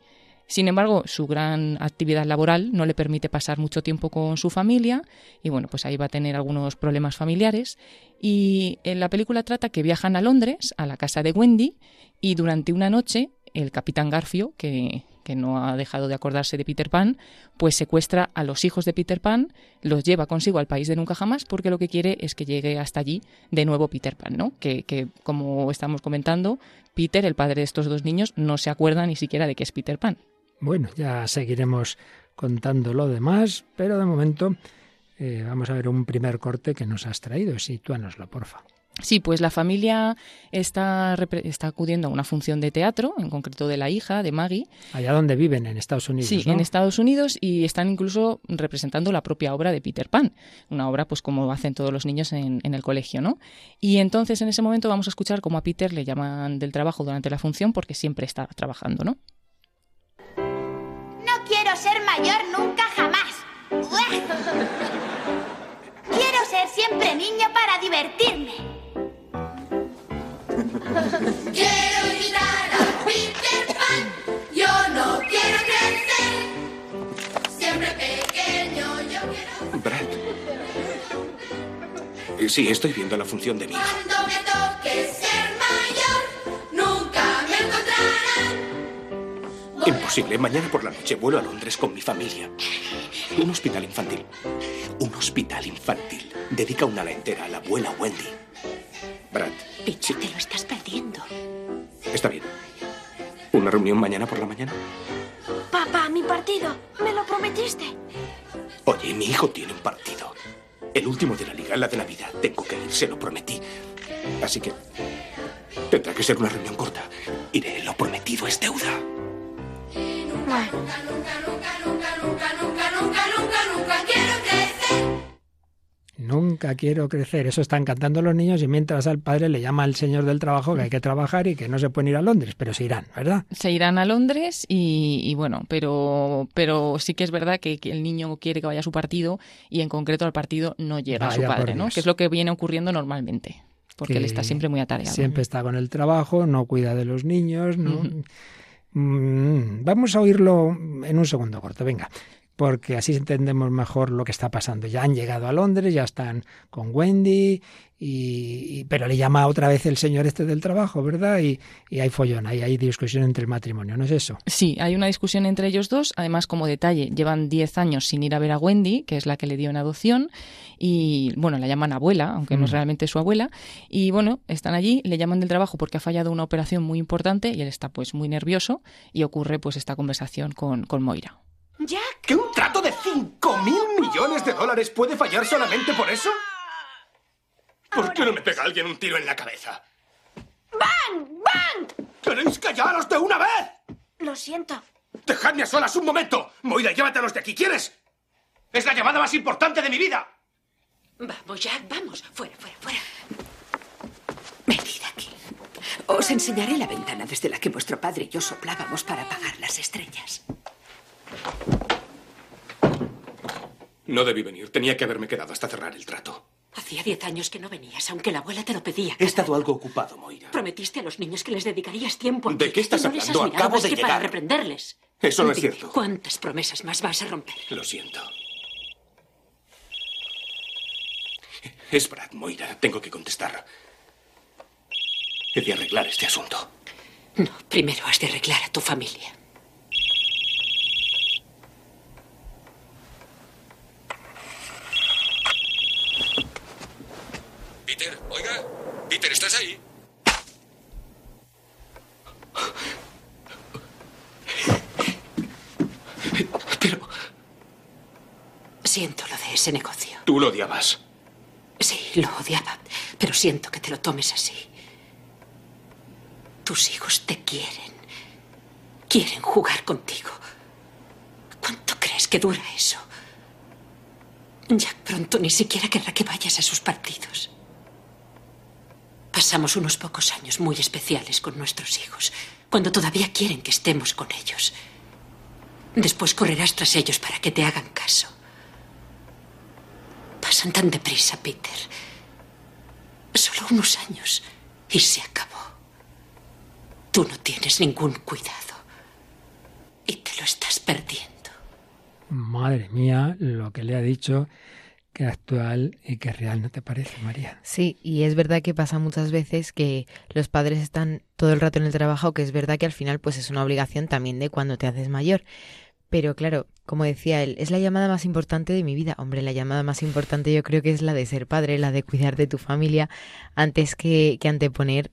Sin embargo, su gran actividad laboral no le permite pasar mucho tiempo con su familia y bueno, pues ahí va a tener algunos problemas familiares. Y en la película trata que viajan a Londres, a la casa de Wendy, y durante una noche el capitán Garfio, que, que no ha dejado de acordarse de Peter Pan, pues secuestra a los hijos de Peter Pan, los lleva consigo al país de nunca jamás, porque lo que quiere es que llegue hasta allí de nuevo Peter Pan, ¿no? Que, que como estamos comentando, Peter, el padre de estos dos niños, no se acuerda ni siquiera de que es Peter Pan. Bueno, ya seguiremos contando lo demás, pero de momento Eh, vamos a ver un primer corte que nos has traído. Sitúanoslo, porfa. Sí, pues la familia está, está acudiendo a una función de teatro, en concreto de la hija, de Maggie. Allá donde viven, en Estados Unidos. Sí, en Estados Unidos y están incluso representando la propia obra de Peter Pan, una obra pues como hacen todos los niños en, en el colegio, ¿no? Y entonces en ese momento vamos a escuchar cómo a Peter le llaman del trabajo durante la función porque siempre está trabajando, ¿no? Ser mayor nunca jamás. Quiero ser siempre niño para divertirme. Quiero imitar a Peter Pan. Yo no quiero crecer. Siempre pequeño yo quiero. Brad. Sí, estoy viendo la función de mi. Cuando me toque Imposible. Mañana por la noche vuelo a Londres con mi familia. Un hospital infantil. Un hospital infantil. Dedica una ala entera a la abuela Wendy. Brad, Peter, te lo estás perdiendo. está bien. ¿Una reunión mañana por la mañana? Papá, mi partido. Me lo prometiste. Oye, mi hijo tiene un partido. El último de la liga, la de la vida. Tengo que ir, se lo prometí. Así que tendrá que ser una reunión corta. Iré, lo prometido es deuda. Nunca, nunca, nunca, nunca, nunca, nunca, nunca, nunca, nunca quiero crecer. Nunca quiero crecer. Eso están cantando los niños y mientras al padre le llama al señor del trabajo que hay que trabajar y que no se pueden ir a Londres, pero se irán, ¿verdad? Se irán a Londres y, y bueno, pero, pero sí que es verdad que, que el niño quiere que vaya a su partido y en concreto al partido no llega Vaya su padre, ¿no? Que es lo que viene ocurriendo normalmente, porque él está siempre muy atareado. Siempre está con el trabajo, no cuida de los niños, no. Mm, Vamos a oírlo en un segundo corto, venga, porque así entendemos mejor lo que está pasando. Ya han llegado a Londres, ya están con Wendy, y, y- pero le llama otra vez el señor este del trabajo, ¿verdad? Y, y hay follón, hay, hay discusión entre el matrimonio, ¿no es eso? Sí, hay una discusión entre ellos dos. Además, como detalle, llevan 10 años sin ir a ver a Wendy, que es la que le dio en adopción. Y bueno, la llaman abuela, aunque no es Mm. realmente su abuela. Y bueno, están allí, le llaman del trabajo porque ha fallado una operación muy importante y él está pues muy nervioso. Y ocurre pues esta conversación con, con Moira. Jack, ¿Que un trato de 5 mil millones de dólares puede fallar solamente por eso? ¿Por qué no me pega alguien un tiro en la cabeza? ¡Bang! ¡Bang! ¿Queréis callaros de una vez? Lo siento. ¡Dejadme a solas un momento! Moira, llévatelos de aquí, ¿quieres? Es la llamada más importante de mi vida. Vamos, Jack, vamos. Fuera, fuera, fuera. Venid aquí. Os enseñaré la ventana desde la que vuestro padre y yo soplábamos para apagar las estrellas. No debí venir. Tenía que haberme quedado hasta cerrar el trato. Hacía diez años que no venías, aunque la abuela te lo pedía. He estado algo ocupado, Moira. Prometiste a los niños que les dedicarías tiempo. ¿De qué estás y no les has hablando? mirado Acabo más de que para llegar. reprenderles. Eso no es Dime, cierto. ¿Cuántas promesas más vas a romper? Lo siento. Es Brad, Moira. Tengo que contestar. He de arreglar este asunto. No, primero has de arreglar a tu familia. Peter, oiga. Peter, ¿estás ahí? Pero Siento lo de ese negocio. tú lo odiabas. Sí, lo odiaba, pero siento que te lo tomes así. Tus hijos te quieren. Quieren jugar contigo. ¿Cuánto crees que dura eso? Jack pronto ni siquiera querrá que vayas a sus partidos. Pasamos unos pocos años muy especiales con nuestros hijos, cuando todavía quieren que estemos con ellos. Después correrás tras ellos para que te hagan caso. Pasan tan deprisa, Peter. Solo unos años y se acabó. Tú no tienes ningún cuidado y te lo estás perdiendo. Madre mía, lo que le ha dicho, que actual y que real, ¿no te parece, María? Sí, y es verdad que pasa muchas veces que los padres están todo el rato en el trabajo, que es verdad que al final pues es una obligación también de cuando te haces mayor. Pero claro, como decía él, es la llamada más importante de mi vida. Hombre, la llamada más importante yo creo que es la de ser padre, la de cuidar de tu familia, antes que, que anteponer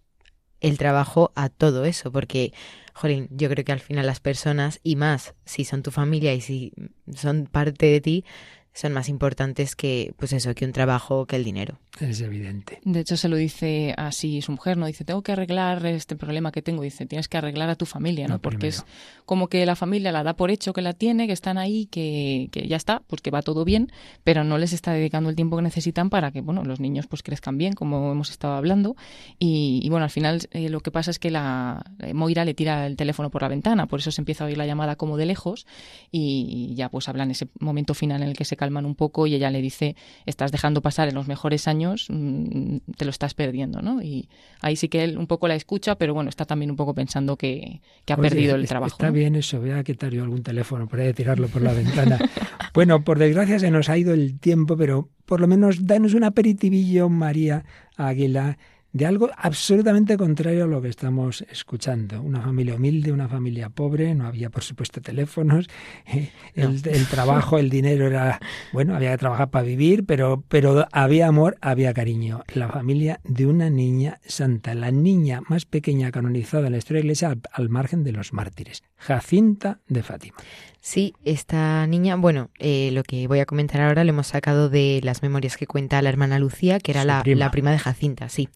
el trabajo a todo eso, porque, jolín, yo creo que al final las personas, y más si son tu familia y si son parte de ti, son más importantes que, pues eso, que un trabajo, que el dinero. Es evidente. De hecho, se lo dice así su mujer, ¿no? Dice, tengo que arreglar este problema que tengo. Dice, tienes que arreglar a tu familia, ¿no? Lo Porque primero. es como que la familia la da por hecho que la tiene, que están ahí, que, que ya está, pues que va todo bien, pero no les está dedicando el tiempo que necesitan para que, bueno, los niños pues crezcan bien, como hemos estado hablando. Y, y, bueno, al final eh, lo que pasa es que la eh, Moira le tira el teléfono por la ventana, por eso se empieza a oír la llamada como de lejos y ya pues hablan ese momento final en el que se calman un poco y ella le dice, estás dejando pasar en los mejores años, mm, te lo estás perdiendo, ¿no? Y ahí sí que él un poco la escucha, pero bueno, está también un poco pensando que, que ha Oye, perdido el trabajo. Está ¿no? bien eso, voy a quitar yo algún teléfono de tirarlo por la ventana. bueno, por desgracia se nos ha ido el tiempo, pero por lo menos danos un aperitivillo, María Águila, de algo absolutamente contrario a lo que estamos escuchando. Una familia humilde, una familia pobre, no había por supuesto teléfonos, el, el trabajo, el dinero era, bueno, había que trabajar para vivir, pero, pero había amor, había cariño. La familia de una niña santa, la niña más pequeña canonizada en la historia de la Iglesia al, al margen de los mártires, Jacinta de Fátima. Sí, esta niña, bueno, eh, lo que voy a comentar ahora lo hemos sacado de las memorias que cuenta la hermana Lucía, que era la prima. la prima de Jacinta, sí.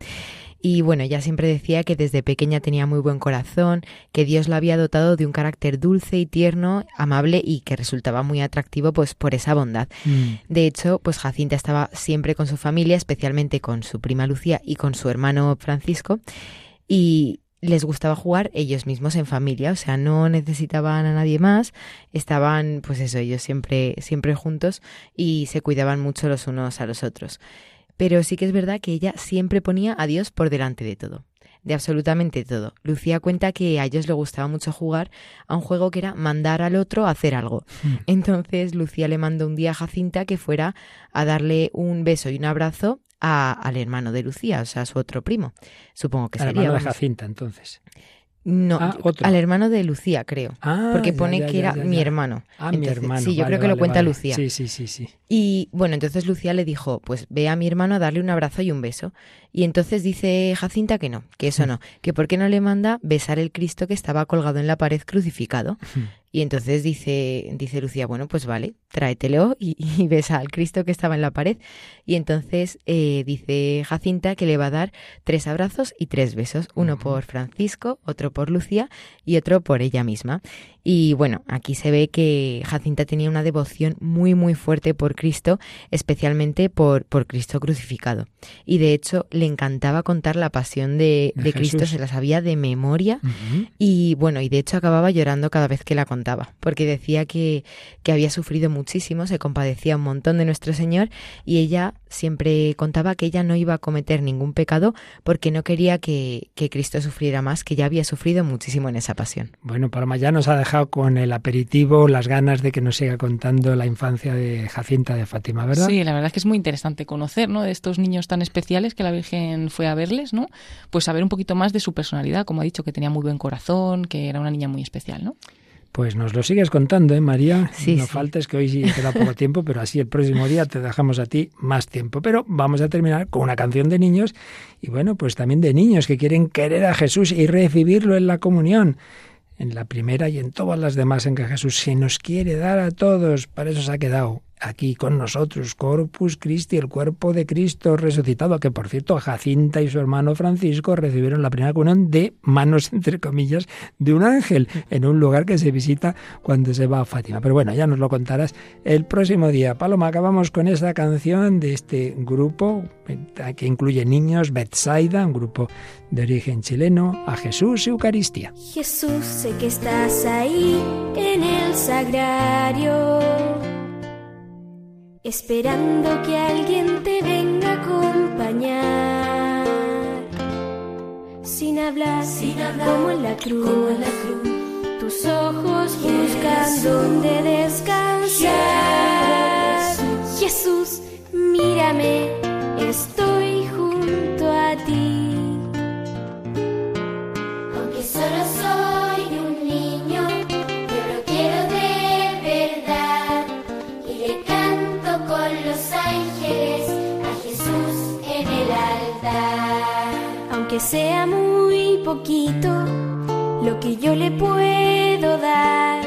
Y bueno, ella siempre decía que desde pequeña tenía muy buen corazón, que Dios la había dotado de un carácter dulce y tierno, amable y que resultaba muy atractivo pues por esa bondad. De hecho, pues Jacinta estaba siempre con su familia, especialmente con su prima Lucía y con su hermano Francisco, y les gustaba jugar ellos mismos en familia, o sea, no necesitaban a nadie más, estaban, pues eso, ellos siempre, siempre juntos y se cuidaban mucho los unos a los otros. Pero sí que es verdad que ella siempre ponía a Dios por delante de todo, de absolutamente todo. Lucía cuenta que a ellos les gustaba mucho jugar a un juego que era mandar al otro a hacer algo. Entonces Lucía le mandó un día a Jacinta que fuera a darle un beso y un abrazo a- al hermano de Lucía, o sea, a su otro primo. Supongo que Al sería. hermano de. Jacinta, entonces. No, Ah, otro. al hermano de Lucía, creo. Ah, porque ya, pone ya, que era ya, mi hermano. Ah, mi hermano. Sí, yo Vale, creo que lo cuenta vale. Lucía. Sí, sí, sí, sí. Y bueno, entonces Lucía le dijo, pues ve a mi hermano a darle un abrazo y un beso. Y entonces dice Jacinta que no, que eso no, que por qué no le manda besar el Cristo que estaba colgado en la pared crucificado. Y entonces dice, dice Lucía, bueno, pues vale, tráetelo y, y besa al Cristo que estaba en la pared. Y entonces eh, dice Jacinta que le va a dar tres abrazos y tres besos, uno por Francisco, otro por Lucía y otro por ella misma. Y bueno, aquí se ve que Jacinta tenía una devoción muy muy fuerte por Cristo, especialmente por, por Cristo crucificado. Y de hecho le encantaba contar la pasión de, De Cristo, se la sabía de memoria. Y bueno, y de hecho acababa llorando cada vez que la contaba, porque decía que, que había sufrido muchísimo, se compadecía un montón de nuestro Señor y ella siempre contaba que ella no iba a cometer ningún pecado porque no quería que, que Cristo sufriera más, que ya había sufrido muchísimo en esa pasión. Bueno, Paloma ya nos ha dejado con el aperitivo las ganas de que nos siga contando la infancia de Jacinta de Fátima, ¿verdad? Sí, la verdad es que es muy interesante conocer, ¿no? De estos niños tan especiales que la Virgen fue a verles, ¿no? Pues saber un poquito más de su personalidad, como ha dicho, que tenía muy buen corazón, que era una niña muy especial, ¿no? Pues nos lo sigues contando, ¿eh, María? Sí, no sí. faltes que hoy sí queda poco tiempo, pero así el próximo día te dejamos a ti más tiempo. Pero vamos a terminar con una canción de niños y bueno, pues también de niños que quieren querer a Jesús y recibirlo en la comunión. En la primera y en todas las demás en que Jesús se nos quiere dar a todos. Para eso se ha quedado aquí con nosotros, Corpus Christi, el cuerpo de Cristo resucitado, que por cierto Jacinta y su hermano Francisco recibieron la primera comunión de manos, entre comillas, de un ángel, en un lugar que se visita cuando se va a Fátima. Pero bueno, ya nos lo contarás el próximo día. Paloma, acabamos con esta canción de este grupo eh, que incluye niños, Betsaida, un grupo de origen chileno, a Jesús y Eucaristía. Jesús, sé que estás ahí en el sagrario, esperando que alguien te venga a acompañar. Sin hablar, como en la cruz, tus ojos buscan donde descansar. Jesús, mírame, estoy aunque sea muy poquito lo que yo le puedo dar.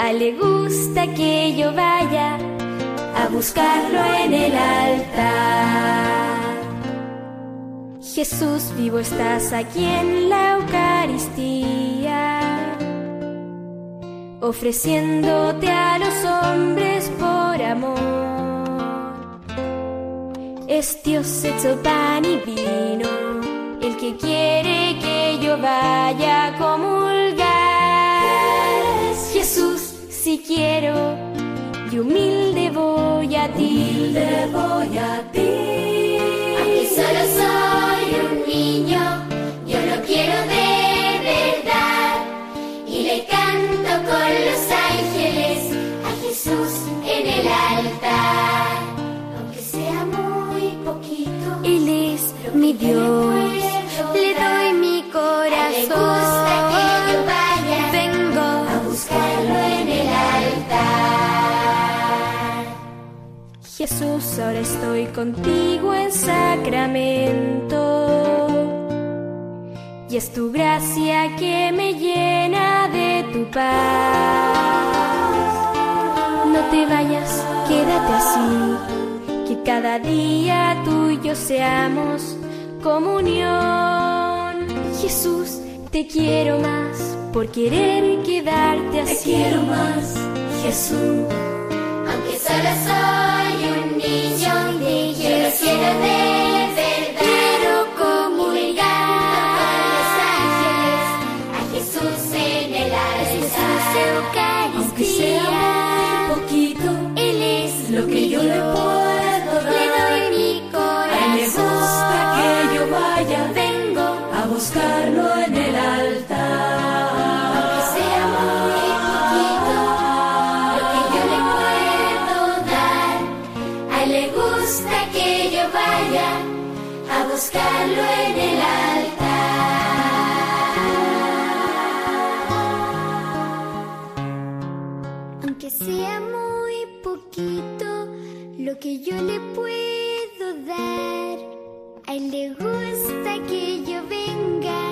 A le gusta que yo vaya a buscarlo en el altar. Jesús vivo estás aquí en la Eucaristía, ofreciéndote a los hombres por amor. Es Dios hecho pan y vino, el que quiere que yo vaya a comulgar. Jesús, si quiero, y humilde voy a ti. Humilde voy a ti. Aunque solo soy un niño, yo lo quiero de verdad. Y le canto con los ángeles a Jesús en el altar. Aunque sea muy poquito, Él es mi Dios, le doy mi corazón. que yo vaya Vengo a buscarlo en el altar. Jesús, ahora estoy contigo en sacramento. Y es tu gracia que me llena de tu paz. No te vayas, quédate así. Que cada día tú y yo seamos comunión. Jesús, te quiero más por querer quedarte así. Te quiero más, Jesús. Aunque solo soy un niño, lo quiero de le puedo dar, a él le gusta que yo venga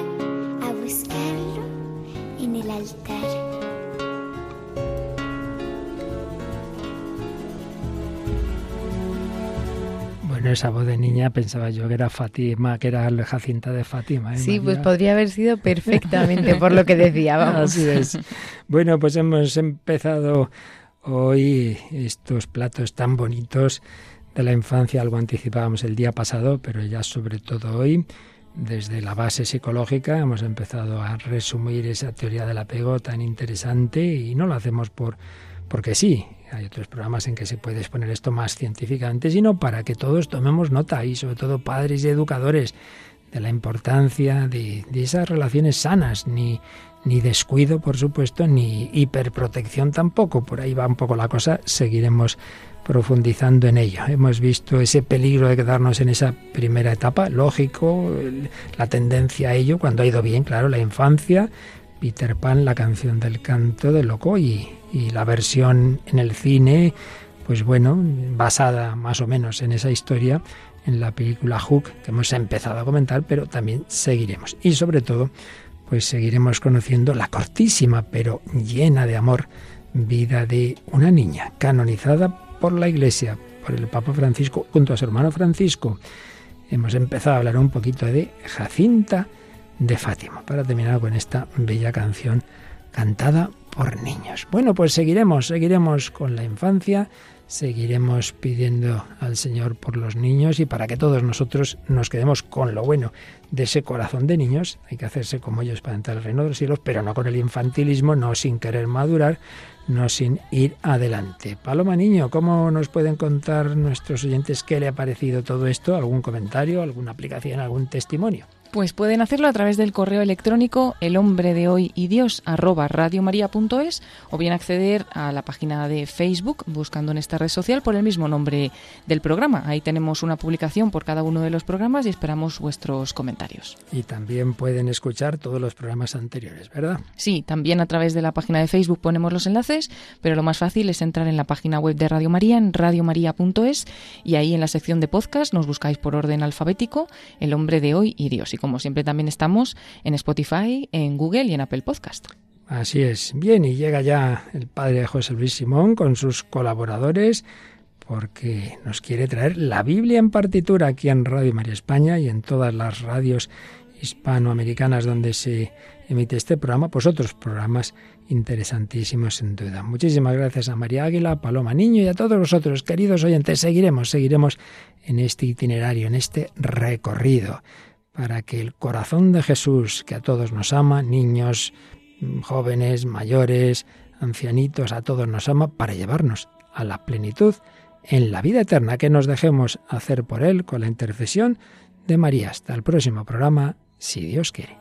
a buscarlo en el altar. Bueno, esa voz de niña pensaba yo que era Fátima, que era la Jacinta de Fátima. ¿eh, Sí, pues María? podría haber sido perfectamente por lo que decía, vamos. Así es. Bueno, pues hemos empezado hoy estos platos tan bonitos de la infancia, algo anticipábamos el día pasado, pero ya sobre todo hoy, desde la base psicológica, hemos empezado a resumir esa teoría del apego tan interesante y no lo hacemos por porque sí, hay otros programas en que se puede exponer esto más científicamente, sino para que todos tomemos nota y sobre todo padres y educadores de la importancia de, esas relaciones sanas, ni, ni descuido, por supuesto, ni hiperprotección tampoco. Por ahí va un poco la cosa, seguiremos profundizando en ello. Hemos visto ese peligro de quedarnos en esa primera etapa, lógico, la tendencia a ello, cuando ha ido bien, claro, la infancia, Peter Pan, la canción del canto del loco y, y la versión en el cine, pues bueno, basada más o menos en esa historia, en la película Hook, que hemos empezado a comentar, pero también seguiremos. Y sobre todo, pues seguiremos conociendo la cortísima, pero llena de amor, vida de una niña canonizada por la Iglesia, por el Papa Francisco, junto a su hermano Francisco. Hemos empezado a hablar un poquito de Jacinta de Fátima, para terminar con esta bella canción cantada por niños. Bueno, pues seguiremos, seguiremos con la infancia, seguiremos pidiendo al Señor por los niños y para que todos nosotros nos quedemos con lo bueno de ese corazón de niños. Hay que hacerse como ellos para entrar al reino de los cielos, pero no con el infantilismo, no sin querer madurar, no sin ir adelante. Paloma Niño, ¿cómo nos pueden contar nuestros oyentes qué le ha parecido todo esto? ¿Algún comentario, alguna aplicación, algún testimonio? Pues pueden hacerlo a través del correo electrónico el hombre de hoy y Dios arroba radiomaria.es o bien acceder a la página de Facebook buscando en esta red social por el mismo nombre del programa. Ahí tenemos una publicación por cada uno de los programas y esperamos vuestros comentarios. Y también pueden escuchar todos los programas anteriores, ¿verdad? Sí, también a través de la página de Facebook ponemos los enlaces, pero lo más fácil es entrar en la página web de Radio María en radiomaria.es y ahí en la sección de podcast nos buscáis por orden alfabético el hombre de hoy y Dios. Y como siempre también estamos en Spotify, en Google y en Apple Podcast. Así es. Bien, y llega ya el padre José Luis Simón con sus colaboradores porque nos quiere traer la Biblia en partitura aquí en Radio María España y en todas las radios hispanoamericanas donde se emite este programa, pues otros programas interesantísimos sin duda. Muchísimas gracias a María Águila, Paloma Niño y a todos vosotros, queridos oyentes. Seguiremos, seguiremos en este itinerario, en este recorrido, para que el corazón de Jesús, que a todos nos ama, niños, jóvenes, mayores, ancianitos, a todos nos ama, para llevarnos a la plenitud en la vida eterna que nos dejemos hacer por Él con la intercesión de María. Hasta el próximo programa, si Dios quiere.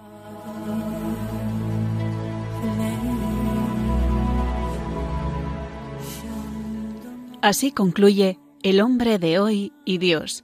Así concluye El hombre de hoy y Dios,